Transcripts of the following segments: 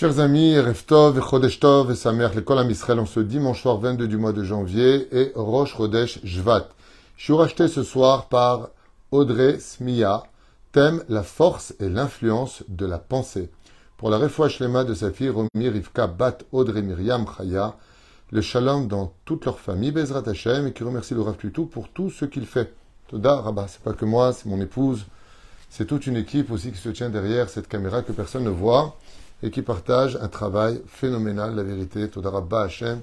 Chers amis, Reftov et Chodesh Tov et Samer, l'école à Israël, en ce dimanche soir 22 du mois de janvier et Rosh Chodesh Jvat. Je suis racheté ce soir par Audrey Smia, thème la force et l'influence de la pensée. Pour la refouach lema de sa fille Romi Rivka Bat Audrey Myriam Chaya, le shalom dans toute leur famille, Bezrat Hashem, et qui remercie le Rav Tutu pour tout ce qu'il fait. Toda, Rabat, c'est pas que moi, c'est mon épouse, c'est toute une équipe aussi qui se tient derrière cette caméra que personne ne voit et qui partage un travail phénoménal, la vérité, Todarabba Hashem,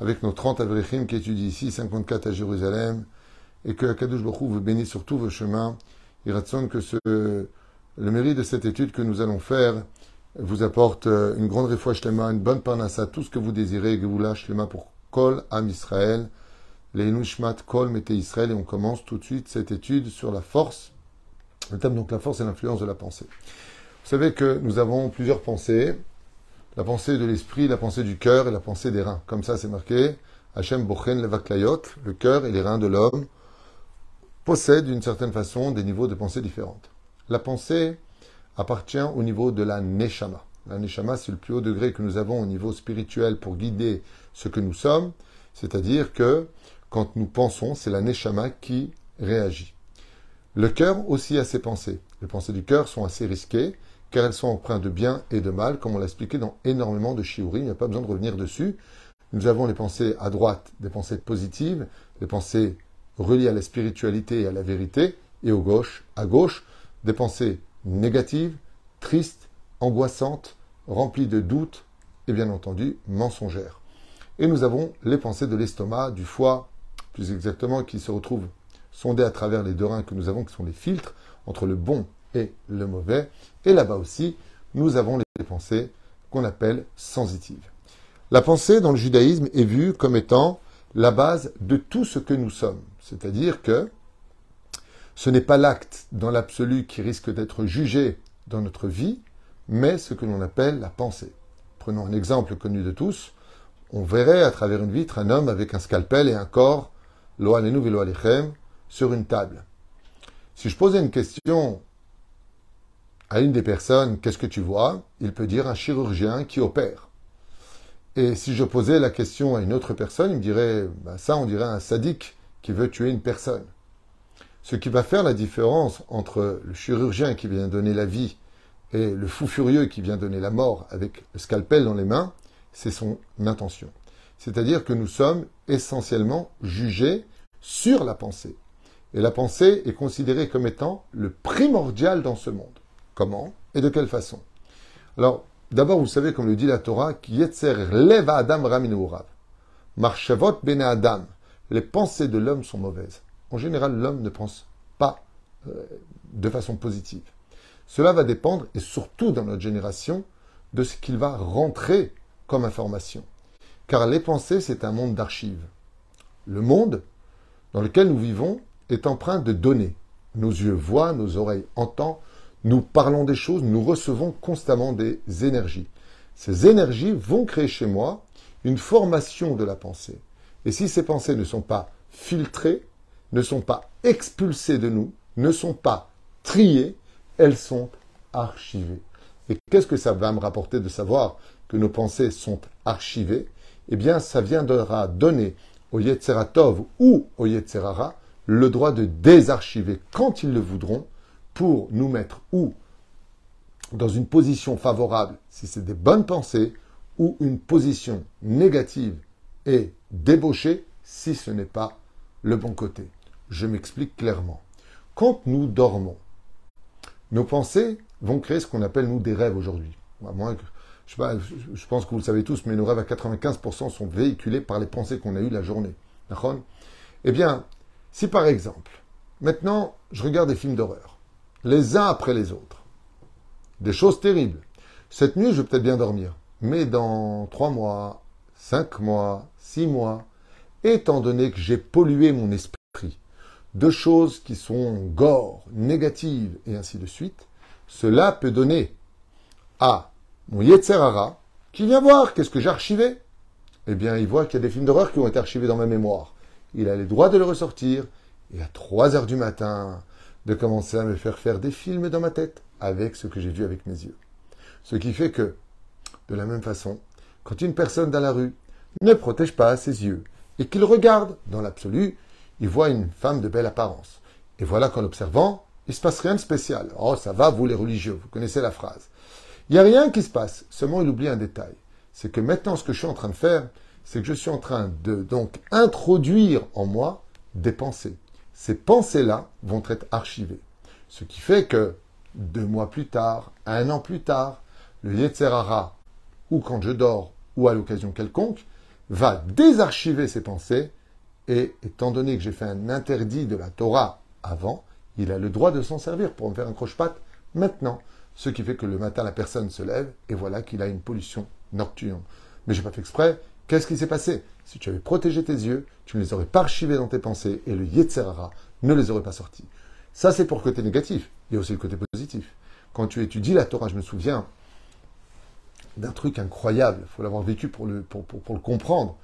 avec nos 30 Avrichim qui étudient ici, 54 à Jérusalem, et que Kadosh Baruch vous bénisse sur tous vos chemins. Il ratson que ce, le mérite de cette étude que nous allons faire vous apporte euh, une grande réfoua shlema, une bonne parnassa, tout ce que vous désirez, que vous lâchez shlema pour Kol Am Israël, les Kol Mete Israël, et on commence tout de suite cette étude sur la force, le thème donc la force et l'influence de la pensée. Vous savez que nous avons plusieurs pensées. La pensée de l'esprit, la pensée du cœur et la pensée des reins. Comme ça, c'est marqué. Hachem Bochen Levaklayot, le cœur et les reins de l'homme, possèdent d'une certaine façon des niveaux de pensée différentes. La pensée appartient au niveau de la Neshama. La Neshama, c'est le plus haut degré que nous avons au niveau spirituel pour guider ce que nous sommes. C'est-à-dire que quand nous pensons, c'est la Neshama qui réagit. Le cœur aussi a ses pensées. Les pensées du cœur sont assez risquées car elles sont empreintes de bien et de mal, comme on l'a expliqué dans énormément de shiuri, il n'y a pas besoin de revenir dessus. Nous avons les pensées à droite, des pensées positives, des pensées reliées à la spiritualité et à la vérité, et au gauche, à gauche, des pensées négatives, tristes, angoissantes, remplies de doutes et bien entendu mensongères. Et nous avons les pensées de l'estomac, du foie, plus exactement, qui se retrouvent sondées à travers les deux reins que nous avons, qui sont les filtres entre le bon et le mauvais. Et là-bas aussi, nous avons les pensées qu'on appelle sensitives. La pensée dans le judaïsme est vue comme étant la base de tout ce que nous sommes. C'est-à-dire que ce n'est pas l'acte dans l'absolu qui risque d'être jugé dans notre vie, mais ce que l'on appelle la pensée. Prenons un exemple connu de tous. On verrait à travers une vitre un homme avec un scalpel et un corps, lo'alenu velo'alechem, sur une table. Si je posais une question à une des personnes, qu'est-ce que tu vois? Il peut dire un chirurgien qui opère. Et si je posais la question à une autre personne, il me dirait, bah, ça on dirait un sadique qui veut tuer une personne. Ce qui va faire la différence entre le chirurgien qui vient donner la vie et le fou furieux qui vient donner la mort avec le scalpel dans les mains, c'est son intention. C'est-à-dire que nous sommes essentiellement jugés sur la pensée. Et la pensée est considérée comme étant le primordial dans ce monde. Comment et de quelle façon? Alors, d'abord, vous savez, comme le dit la Torah, leva bene Adam. Les pensées de l'homme sont mauvaises. En général, l'homme ne pense pas euh, de façon positive. Cela va dépendre, et surtout dans notre génération, de ce qu'il va rentrer comme information. Car les pensées, c'est un monde d'archives. Le monde dans lequel nous vivons est empreint de données. Nos yeux voient, nos oreilles entendent, nous parlons des choses, nous recevons constamment des énergies. Ces énergies vont créer chez moi une formation de la pensée. Et si ces pensées ne sont pas filtrées, ne sont pas expulsées de nous, ne sont pas triées, elles sont archivées. Et qu'est-ce que ça va me rapporter de savoir que nos pensées sont archivées? Eh bien, ça viendra donner au Yetzeratov ou au Yetzerara le droit de désarchiver quand ils le voudront pour nous mettre ou dans une position favorable, si c'est des bonnes pensées, ou une position négative et débauchée, si ce n'est pas le bon côté. Je m'explique clairement. Quand nous dormons, nos pensées vont créer ce qu'on appelle, nous, des rêves aujourd'hui. Je, pense que vous le savez tous, mais nos rêves à 95% sont véhiculés par les pensées qu'on a eues la journée. Eh bien, si par exemple, maintenant, je regarde des films d'horreur, les uns après les autres. Des choses terribles. Cette nuit, je vais peut-être bien dormir. Mais dans trois mois, cinq mois, six mois, étant donné que j'ai pollué mon esprit de choses qui sont gore, négatives et ainsi de suite, cela peut donner à mon Yetzerara qui vient voir qu'est-ce que j'ai archivé. Eh bien, il voit qu'il y a des films d'horreur qui ont été archivés dans ma mémoire. Il a les droits de le ressortir. Et à 3 heures du matin, de commencer à me faire faire des films dans ma tête avec ce que j'ai vu avec mes yeux. Ce qui fait que De la même façon, quand une personne dans la rue ne protège pas ses yeux et qu'il regarde dans l'absolu, il voit une femme de belle apparence. Et voilà qu'en observant, il se passe rien de spécial. Oh, ça va, vous les religieux, vous connaissez la phrase. Il n'y a rien qui se passe, seulement il oublie un détail. C'est que maintenant, ce que je suis en train de faire, c'est que je suis en train de donc introduire en moi des pensées. Ces pensées-là vont être archivées. Ce qui fait que deux mois plus tard, un an plus tard, le Yetzerara, ou quand je dors, ou à l'occasion quelconque, va désarchiver ses pensées, et étant donné que j'ai fait un interdit de la Torah avant, il a le droit de s'en servir pour me faire un croche-patte maintenant. Ce qui fait que le matin, la personne se lève, et voilà qu'il a une pollution nocturne. Mais j'ai pas fait exprès, Qu'est-ce qui s'est passé? Si tu avais protégé tes yeux, tu ne les aurais pas archivés dans tes pensées et le Yetzerara ne les aurait pas sortis. Ça, c'est pour le côté négatif. Il y a aussi le côté positif. Quand tu étudies la Torah, je me souviens d'un truc incroyable. Il faut l'avoir vécu pour le, comprendre.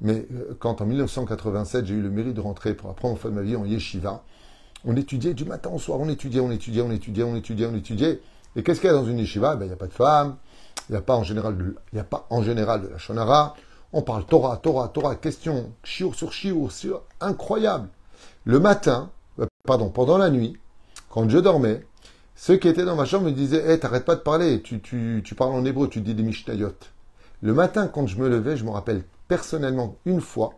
Mais euh, quand en 1987, j'ai eu le mérite de rentrer pour la première fois de ma vie en yeshiva, on étudiait du matin au soir, on étudiait, on étudiait, on étudiait, on étudiait, on étudiait. Et qu'est-ce qu'il y a dans une yeshiva? Ben, Il n'y a pas de femmes, il n'y a pas en général de la shonara, on parle Torah, Torah, Torah, question, chiour sur chiour, sur incroyable. Le matin, euh, pardon, pendant la nuit, quand je dormais, ceux qui étaient dans ma chambre me disaient Hé, t'arrêtes pas de parler, tu, tu, parles en hébreu, tu dis des mishnayot. Le matin, quand je me levais, je me rappelle personnellement une fois,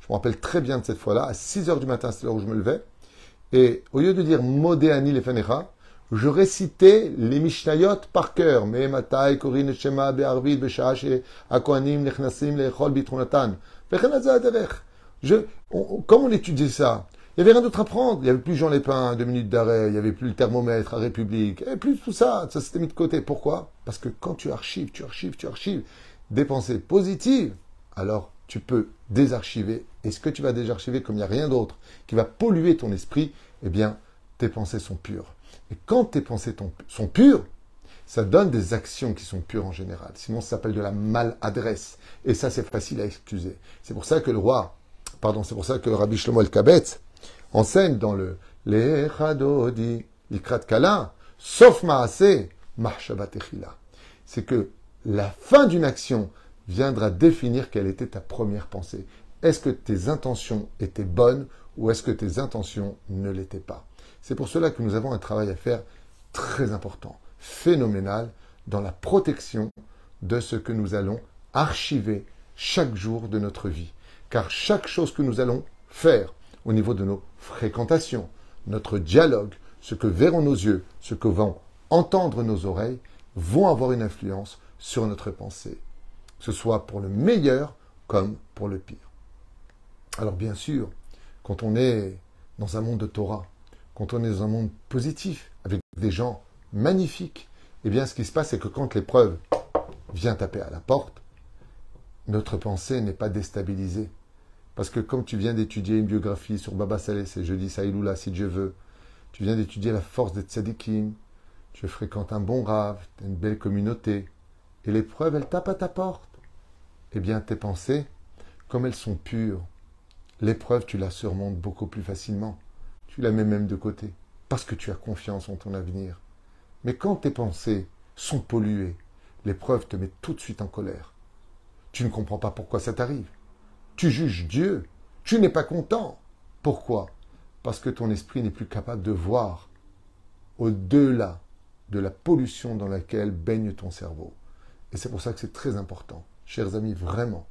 je me rappelle très bien de cette fois-là, à 6 heures du matin, c'est l'heure où je me levais, et au lieu de dire Modéani Lefenecha, je récitais les Mishnayot par cœur. Mais Matai, Korin, Shema, Be'arvid, Be'shash, Akohanim, Nechnasim, Lechol, Bitronatan. Je, comment on étudiait ça? Il n'y avait rien d'autre à prendre. Il n'y avait plus Jean Lépin, deux minutes d'arrêt. Il n'y avait plus le thermomètre à République. Avait plus tout ça. Ça s'était mis de côté. Pourquoi? Parce que quand tu archives, tu archives, tu archives des pensées positives, alors tu peux désarchiver. Et ce que tu vas désarchiver, comme il n'y a rien d'autre qui va polluer ton esprit, eh bien, tes pensées sont pures. Et quand tes pensées sont pures, ça donne des actions qui sont pures en général. Sinon, ça s'appelle de la maladresse. Et ça, c'est facile à excuser. C'est pour ça que le roi, pardon, c'est pour ça que Rabbi Shlomo el-Kabetz enseigne dans le Lechadodi, l'ikrat kala, sauf maase, echila. C'est que la fin d'une action viendra définir quelle était ta première pensée. Est-ce que tes intentions étaient bonnes ou est-ce que tes intentions ne l'étaient pas? C'est pour cela que nous avons un travail à faire très important, phénoménal, dans la protection de ce que nous allons archiver chaque jour de notre vie. Car chaque chose que nous allons faire au niveau de nos fréquentations, notre dialogue, ce que verront nos yeux, ce que vont entendre nos oreilles, vont avoir une influence sur notre pensée, ce soit pour le meilleur comme pour le pire. Alors bien sûr, quand on est dans un monde de Torah, quand on est dans un monde positif, avec des gens magnifiques, eh bien, ce qui se passe, c'est que quand l'épreuve vient taper à la porte, notre pensée n'est pas déstabilisée. Parce que comme tu viens d'étudier une biographie sur Baba Saleh, c'est je dis Saïloula si Dieu veut, tu viens d'étudier la force des tzadikim, tu fréquentes un bon rave, une belle communauté, et l'épreuve, elle tape à ta porte. Eh bien, tes pensées, comme elles sont pures, l'épreuve, tu la surmontes beaucoup plus facilement tu la mets même de côté, parce que tu as confiance en ton avenir. Mais quand tes pensées sont polluées, l'épreuve te met tout de suite en colère. Tu ne comprends pas pourquoi ça t'arrive. Tu juges Dieu. Tu n'es pas content. Pourquoi? Parce que ton esprit n'est plus capable de voir au-delà de la pollution dans laquelle baigne ton cerveau. Et c'est pour ça que c'est très important, chers amis, vraiment,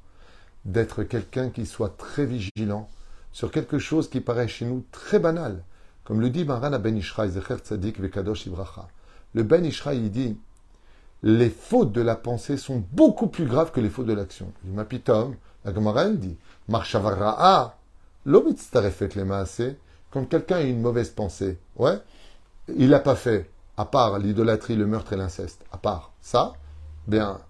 d'être quelqu'un qui soit très vigilant sur quelque chose qui paraît chez nous très banal. Comme le dit Maran Ben Ishraï, Zecher Tzadik Vekadosh Ibracha. Le Ben Ishraï, il dit les fautes de la pensée sont beaucoup plus graves que les fautes de l'action. Il dit Mapitom, la Gemara, dit Marchavara'a, l'omitztarefet les maasé, quand quelqu'un a une mauvaise pensée, ouais, il l'a pas fait, à part l'idolâtrie, le meurtre et l'inceste, à part ça, bien,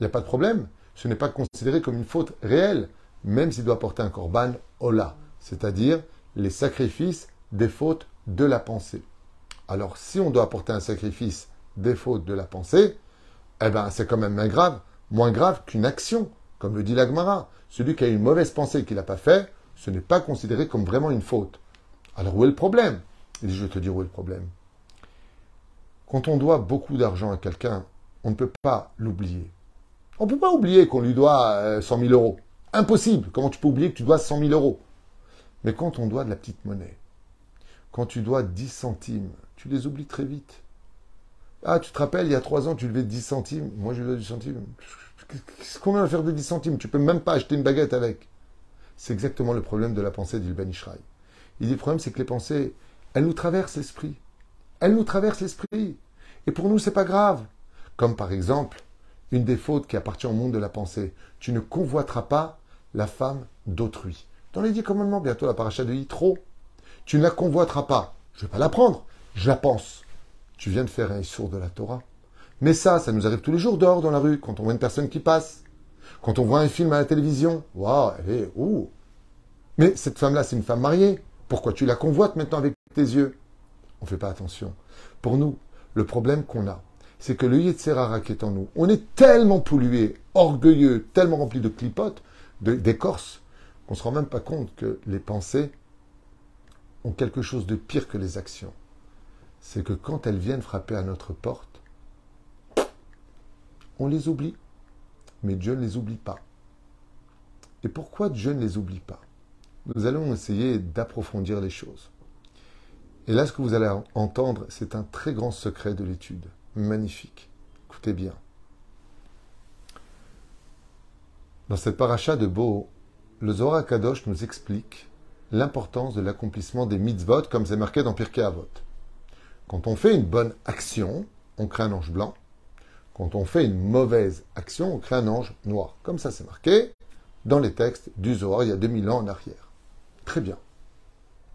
il n'y a pas de problème. Ce n'est pas considéré comme une faute réelle même s'il doit porter un korban ola, c'est-à-dire les sacrifices des fautes de la pensée. Alors, si on doit apporter un sacrifice des fautes de la pensée, eh ben, c'est quand même moins grave, moins grave qu'une action, comme le dit l'Agmara. Celui qui a une mauvaise pensée qu'il n'a pas fait, ce n'est pas considéré comme vraiment une faute. Alors, où est le problème? Il je vais te dire où est le problème. Quand on doit beaucoup d'argent à quelqu'un, on ne peut pas l'oublier. On ne peut pas oublier qu'on lui doit 100 euh, 000 euros. Impossible. Comment tu peux oublier que tu dois 100 000 euros? Mais quand on doit de la petite monnaie, quand tu dois 10 centimes, tu les oublies très vite. Ah, tu te rappelles, il y a 3 ans, tu levais 10 centimes. Moi, je levais 10 centimes. Qu'est-ce qu'on a à faire de 10 centimes? Tu peux même pas acheter une baguette avec. C'est exactement le problème de la pensée d'Ilban Ishraï. Il dit le problème, c'est que les pensées, elles nous traversent l'esprit. Elles nous traversent l'esprit. Et pour nous, c'est pas grave. Comme par exemple, une des fautes qui appartient au monde de la pensée. Tu ne convoiteras pas la femme d'autrui. Dans les dix commandements, bientôt la paracha de Yitro. Tu ne la convoiteras pas. Je ne vais pas la prendre. Je la pense. Tu viens de faire un sourd de la Torah. Mais ça, ça nous arrive tous les jours dehors dans la rue, quand on voit une personne qui passe. Quand on voit un film à la télévision. Waouh, elle est. Ouh. Mais cette femme-là, c'est une femme mariée. Pourquoi tu la convoites maintenant avec tes yeux? On ne fait pas attention. Pour nous, le problème qu'on a, c'est que le Yetzerara qui est en nous, on est tellement pollué, orgueilleux, tellement rempli de clipotes, d'écorce, qu'on ne se rend même pas compte que les pensées ont quelque chose de pire que les actions. C'est que quand elles viennent frapper à notre porte, on les oublie, mais Dieu ne les oublie pas. Et pourquoi Dieu ne les oublie pas? Nous allons essayer d'approfondir les choses. Et là, ce que vous allez entendre, c'est un très grand secret de l'étude magnifique. Écoutez bien. Dans cette paracha de Bo, le Zohar Kadosh nous explique l'importance de l'accomplissement des mitzvot comme c'est marqué dans Pirkei Avot. Quand on fait une bonne action, on crée un ange blanc. Quand on fait une mauvaise action, on crée un ange noir. Comme ça c'est marqué dans les textes du Zohar il y a 2000 ans en arrière. Très bien.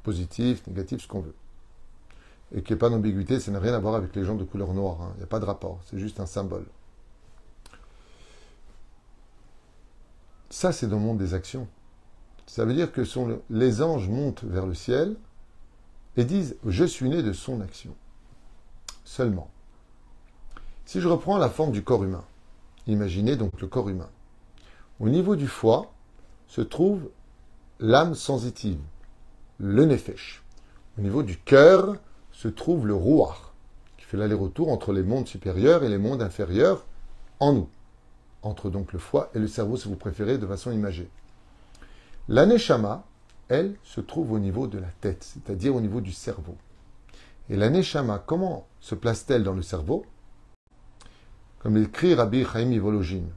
Positif, négatif, ce qu'on veut et qu'il n'y ait pas d'ambiguïté, ça n'a rien à voir avec les gens de couleur noire. Hein. Il n'y a pas de rapport, c'est juste un symbole. Ça, c'est dans le monde des actions. Ça veut dire que les anges montent vers le ciel et disent Je suis né de son action. Seulement. Si je reprends la forme du corps humain, imaginez donc le corps humain. Au niveau du foie se trouve l'âme sensitive, le nefesh. Au niveau du cœur se trouve le rouar, qui fait l'aller-retour entre les mondes supérieurs et les mondes inférieurs en nous. Entre donc le foie et le cerveau, si vous préférez, de façon imagée. L'aneshama, elle, se trouve au niveau de la tête, c'est-à-dire au niveau du cerveau. Et l'aneshama, comment se place-t-elle dans le cerveau? Comme l'écrit Rabbi Chaim Ivologine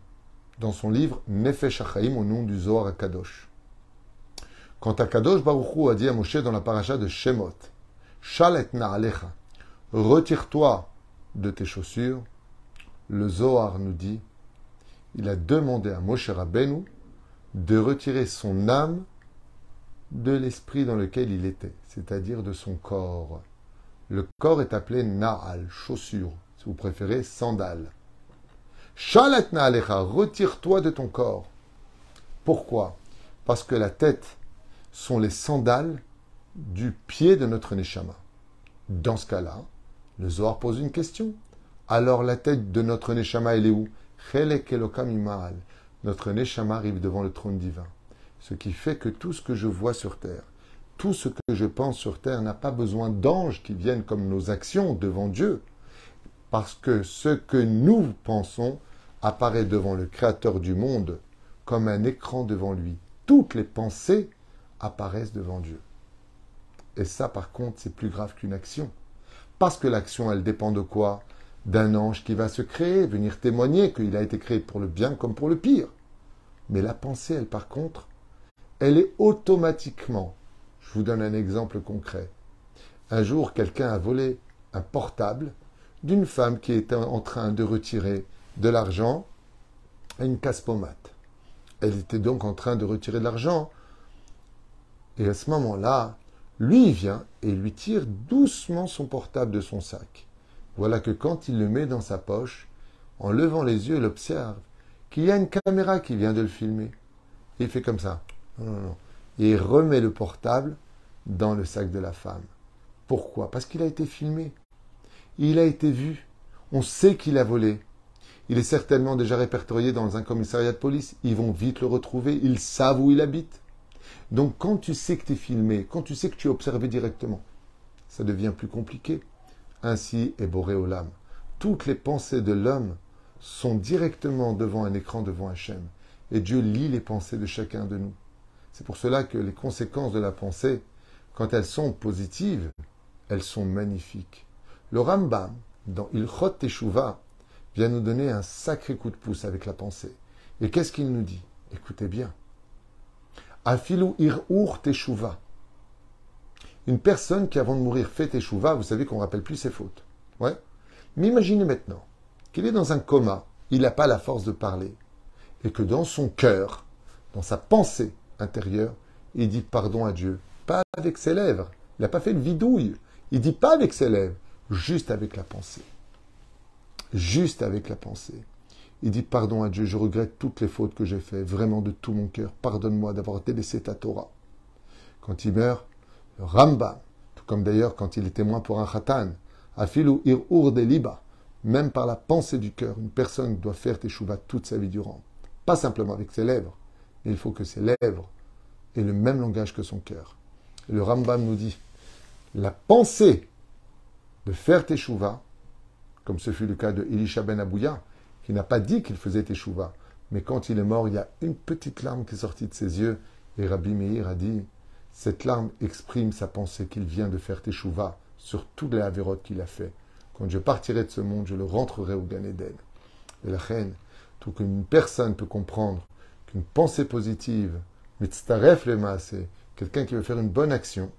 dans son livre Nefesh HaChaim au nom du Zohar HaKadosh. Quant à Kadosh Baruch a dit à Moshe dans la paracha de Shemot, Shalet alecha, retire-toi de tes chaussures. Le Zohar nous dit, il a demandé à Moshe Rabbeinu de retirer son âme de l'esprit dans lequel il était, c'est-à-dire de son corps. Le corps est appelé Naal, chaussure, si vous préférez, sandale. Shalet alecha, retire-toi de ton corps. Pourquoi? Parce que la tête sont les sandales du pied de notre Neshama. Dans ce cas-là, le Zohar pose une question. Alors la tête de notre Neshama, elle est où? Notre Neshama arrive devant le trône divin. Ce qui fait que tout ce que je vois sur terre, tout ce que je pense sur terre n'a pas besoin d'anges qui viennent comme nos actions devant Dieu. Parce que ce que nous pensons apparaît devant le Créateur du monde comme un écran devant lui. Toutes les pensées apparaissent devant Dieu. Et ça, par contre, c'est plus grave qu'une action. Parce que l'action, elle dépend de quoi? D'un ange qui va se créer, venir témoigner qu'il a été créé pour le bien comme pour le pire. Mais la pensée, elle, par contre, elle est automatiquement. Je vous donne un exemple concret. Un jour, quelqu'un a volé un portable d'une femme qui était en train de retirer de l'argent à une casse-pommade. Elle était donc en train de retirer de l'argent. Et à ce moment-là, lui, vient et lui tire doucement son portable de son sac. Voilà que quand il le met dans sa poche, en levant les yeux, il observe qu'il y a une caméra qui vient de le filmer. il fait comme ça. Et il remet le portable dans le sac de la femme. Pourquoi? Parce qu'il a été filmé. Il a été vu. On sait qu'il a volé. Il est certainement déjà répertorié dans un commissariat de police. Ils vont vite le retrouver. Ils savent où il habite. Donc quand tu sais que tu es filmé, quand tu sais que tu es observé directement, ça devient plus compliqué. Ainsi est Boréolam. Toutes les pensées de l'homme sont directement devant un écran devant Hachem. Et Dieu lit les pensées de chacun de nous. C'est pour cela que les conséquences de la pensée, quand elles sont positives, elles sont magnifiques. Le Rambam, dans Ilchot Teshuvah, vient nous donner un sacré coup de pouce avec la pensée. Et qu'est-ce qu'il nous dit? Écoutez bien. Afilu ir'ur. Une personne qui, avant de mourir, fait Teshuvah, vous savez qu'on ne rappelle plus ses fautes. Ouais. Mais imaginez maintenant qu'il est dans un coma, il n'a pas la force de parler, et que dans son cœur, dans sa pensée intérieure, il dit pardon à Dieu. Pas avec ses lèvres. Il n'a pas fait une vidouille. Il dit pas avec ses lèvres, juste avec la pensée. Juste avec la pensée. Il dit pardon à Dieu, je regrette toutes les fautes que j'ai faites, vraiment de tout mon cœur. Pardonne-moi d'avoir délaissé ta Torah. Quand il meurt, le Ramba, tout comme d'ailleurs quand il est témoin pour un khatan, afilu ir ur de liba, même par la pensée du cœur, une personne doit faire teshuva toute sa vie durant. Pas simplement avec ses lèvres, mais il faut que ses lèvres aient le même langage que son cœur. Le Rambam nous dit, la pensée de faire teshuva, comme ce fut le cas de Elisha ben Abouya, qui n'a pas dit qu'il faisait teshuva, mais quand il est mort, il y a une petite larme qui est sortie de ses yeux, et Rabbi Meir a dit, cette larme exprime sa pensée qu'il vient de faire teshuva sur toutes les avérotes qu'il a fait. Quand je partirai de ce monde, je le rentrerai au Gan Eden. Et la reine, tout qu'une personne peut comprendre qu'une pensée positive, mitzaref le c'est quelqu'un qui veut faire une bonne action,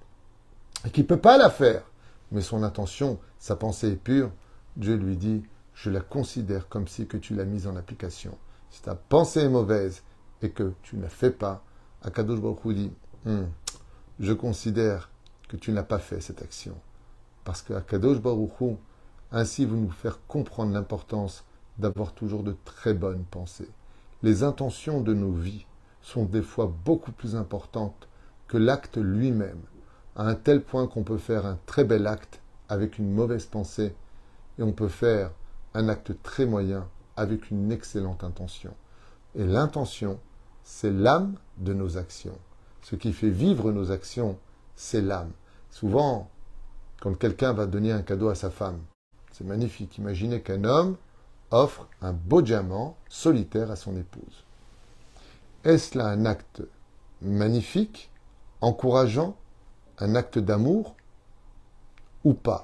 et qui ne peut pas la faire, mais son intention, sa pensée est pure, Dieu lui dit, je la considère comme si que tu l'as mise en application. Si ta pensée est mauvaise et que tu ne la fais pas, Akadosh Baruch dit, hmm, je considère que tu n'as pas fait cette action. Parce que Akadosh Baruch ainsi vous nous faire comprendre l'importance d'avoir toujours de très bonnes pensées. Les intentions de nos vies sont des fois beaucoup plus importantes que l'acte lui-même, à un tel point qu'on peut faire un très bel acte avec une mauvaise pensée et on peut faire un acte très moyen avec une excellente intention. Et l'intention, c'est l'âme de nos actions. Ce qui fait vivre nos actions, c'est l'âme. Souvent, quand quelqu'un va donner un cadeau à sa femme, c'est magnifique. Imaginez qu'un homme offre un beau diamant solitaire à son épouse. Est-ce là un acte magnifique, encourageant, un acte d'amour ou pas?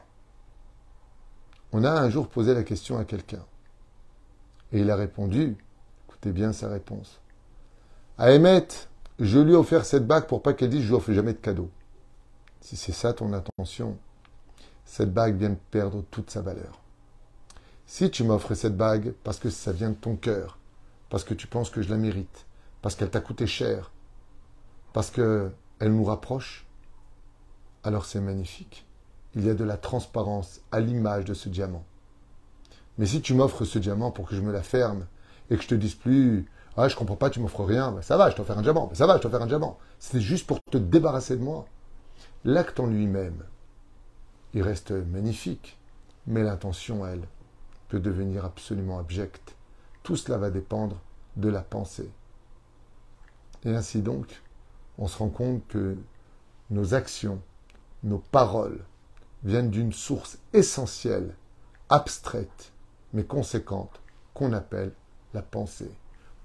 On a un jour posé la question à quelqu'un et il a répondu, écoutez bien sa réponse. À Emmett, je lui ai offert cette bague pour pas qu'elle dise je lui offre jamais de cadeau. Si c'est ça ton intention, cette bague vient de perdre toute sa valeur. Si tu m'offres cette bague parce que ça vient de ton cœur, parce que tu penses que je la mérite, parce qu'elle t'a coûté cher, parce qu'elle nous rapproche, alors c'est magnifique. Il y a de la transparence à l'image de ce diamant. Mais si tu m'offres ce diamant pour que je me la ferme et que je te dise plus Ah, je comprends pas, tu m'offres rien, ben, ça va, je t'offre un diamant, ben, ça va, je t'offre un diamant. C'est juste pour te débarrasser de moi. L'acte en lui-même, il reste magnifique, mais l'intention, elle, peut devenir absolument abjecte. Tout cela va dépendre de la pensée. Et ainsi donc, on se rend compte que nos actions, nos paroles viennent d'une source essentielle, abstraite, mais conséquente, qu'on appelle la pensée.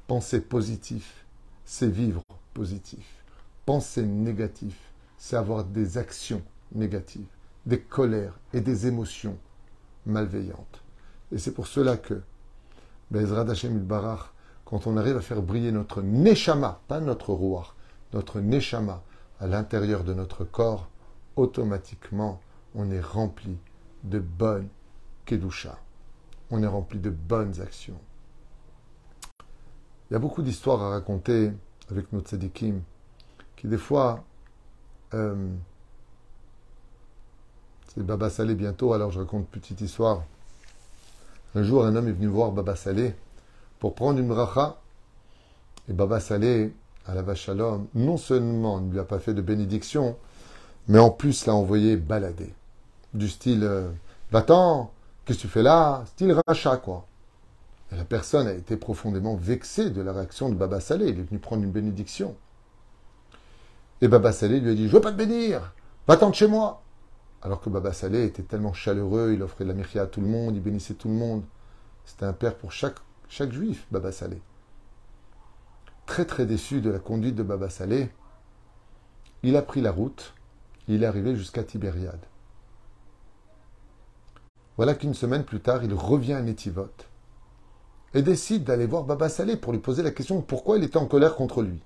Penser positif, c'est vivre positif. Penser négatif, c'est avoir des actions négatives des colères et des émotions malveillantes. Et c'est pour cela que, Bezrat Hashem Barach, quand on arrive à faire briller notre Neshama, pas notre roi, notre Neshama à l'intérieur de notre corps, automatiquement, on est rempli de bonnes Kedusha. On est rempli de bonnes actions. Il y a beaucoup d'histoires à raconter avec tzadikim qui, des fois, euh, c'est Baba Salé bientôt, alors je raconte une petite histoire. Un jour, un homme est venu voir Baba Salé pour prendre une bracha. Et Baba Salé, à la vache à l'homme, non seulement ne lui a pas fait de bénédiction, mais en plus l'a envoyé balader. Du style euh, Va-t'en, qu'est-ce que tu fais là? Style rachat, quoi. La personne a été profondément vexée de la réaction de Baba Salé. Il est venu prendre une bénédiction. Et Baba Salé lui a dit Je veux pas te bénir, va-t'en de chez moi. Alors que Baba Salé était tellement chaleureux, il offrait de la mirya à tout le monde, il bénissait tout le monde. C'était un père pour chaque, chaque juif, Baba Salé. Très très déçu de la conduite de Baba Salé, il a pris la route, il est arrivé jusqu'à Tibériade. Voilà qu'une semaine plus tard, il revient à Netivot et décide d'aller voir Baba Salé pour lui poser la question pourquoi il était en colère contre lui?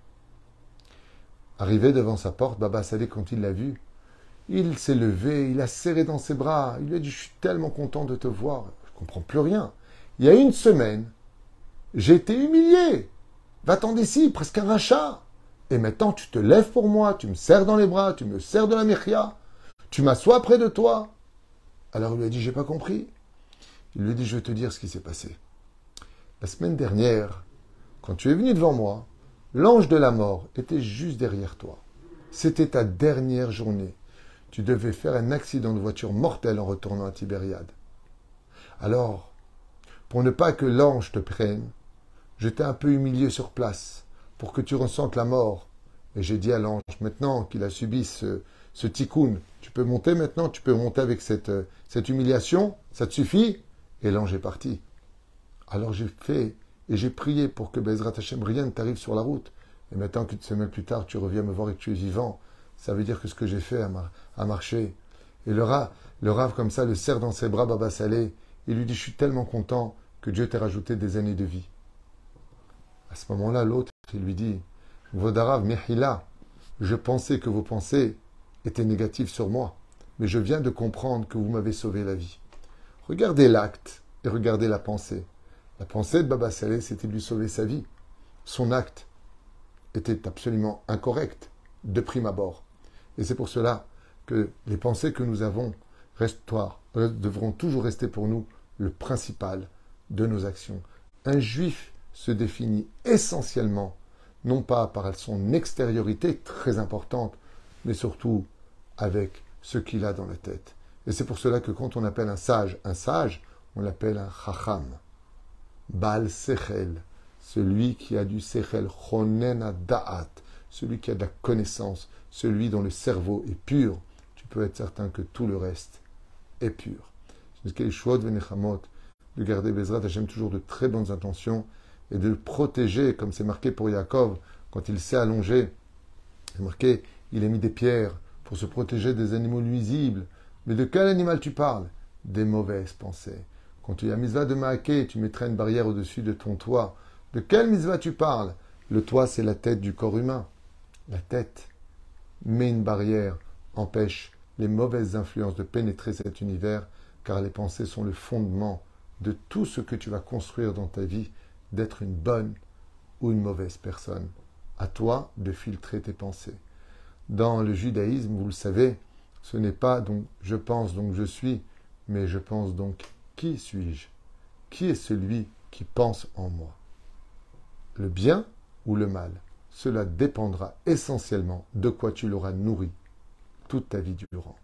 Arrivé devant sa porte, Baba Salé, quand il l'a vu, il s'est levé, il a serré dans ses bras, il lui a dit Je suis tellement content de te voir, je ne comprends plus rien. Il y a une semaine, j'ai été humilié. Va-t'en d'ici, presque un rachat. Et maintenant, tu te lèves pour moi, tu me serres dans les bras, tu me serres de la mirya, tu m'assois près de toi. Alors il lui a dit J'ai pas compris. Il lui a dit Je vais te dire ce qui s'est passé. La semaine dernière, quand tu es venu devant moi, l'ange de la mort était juste derrière toi. C'était ta dernière journée. Tu devais faire un accident de voiture mortel en retournant à Tibériade. Alors, pour ne pas que l'ange te prenne, je t'ai un peu humilié sur place, pour que tu ressentes la mort. Et j'ai dit à l'ange, maintenant qu'il a subi ce, ce tikkun, tu peux monter maintenant, tu peux monter avec cette, cette humiliation, ça te suffit? Et l'ange est parti. Alors j'ai fait et j'ai prié pour que Bezrat Hashem, rien ne t'arrive sur la route. Et maintenant qu'une semaine plus tard, tu reviens me voir et que tu es vivant, ça veut dire que ce que j'ai fait a, marché. Et le rave, le rave comme ça le serre dans ses bras, Baba Salé. Il lui dit, je suis tellement content que Dieu t'ait rajouté des années de vie. À ce moment-là, l'autre, lui dit, Vodarav Mihila, je pensais que vos pensées étaient négatives sur moi, mais je viens de comprendre que vous m'avez sauvé la vie. Regardez l'acte et regardez la pensée. La pensée de Baba Saleh, c'était de lui sauver sa vie. Son acte était absolument incorrect, de prime abord. Et c'est pour cela que les pensées que nous avons devront toujours rester pour nous le principal de nos actions. Un juif se définit essentiellement, non pas par son extériorité très importante, mais surtout avec ce qu'il a dans la tête. Et c'est pour cela que quand on appelle un sage un sage, on l'appelle un chacham. Baal Sechel, celui qui a du Sechel, Chonen Da'at, celui qui a de la connaissance, celui dont le cerveau est pur, tu peux être certain que tout le reste est pur. C'est de garder Bezrat Hashem toujours de très bonnes intentions et de le protéger, comme c'est marqué pour Yaakov, quand il s'est allongé. C'est marqué, il a mis des pierres pour se protéger des animaux nuisibles. Mais de quel animal tu parles? Des mauvaises pensées. Quand tu as mitzvah de Maaké, tu mettrais une barrière au-dessus de ton toit. De quelle mitzvah tu parles? Le toit, c'est la tête du corps humain. La tête met une barrière, empêche les mauvaises influences de pénétrer cet univers, car les pensées sont le fondement de tout ce que tu vas construire dans ta vie, d'être une bonne ou une mauvaise personne. À toi de filtrer tes pensées. Dans le judaïsme, vous le savez, ce n'est pas donc je pense donc je suis, mais je pense donc qui suis-je? Qui est celui qui pense en moi? Le bien ou le mal? Cela dépendra essentiellement de quoi tu l'auras nourri toute ta vie durant.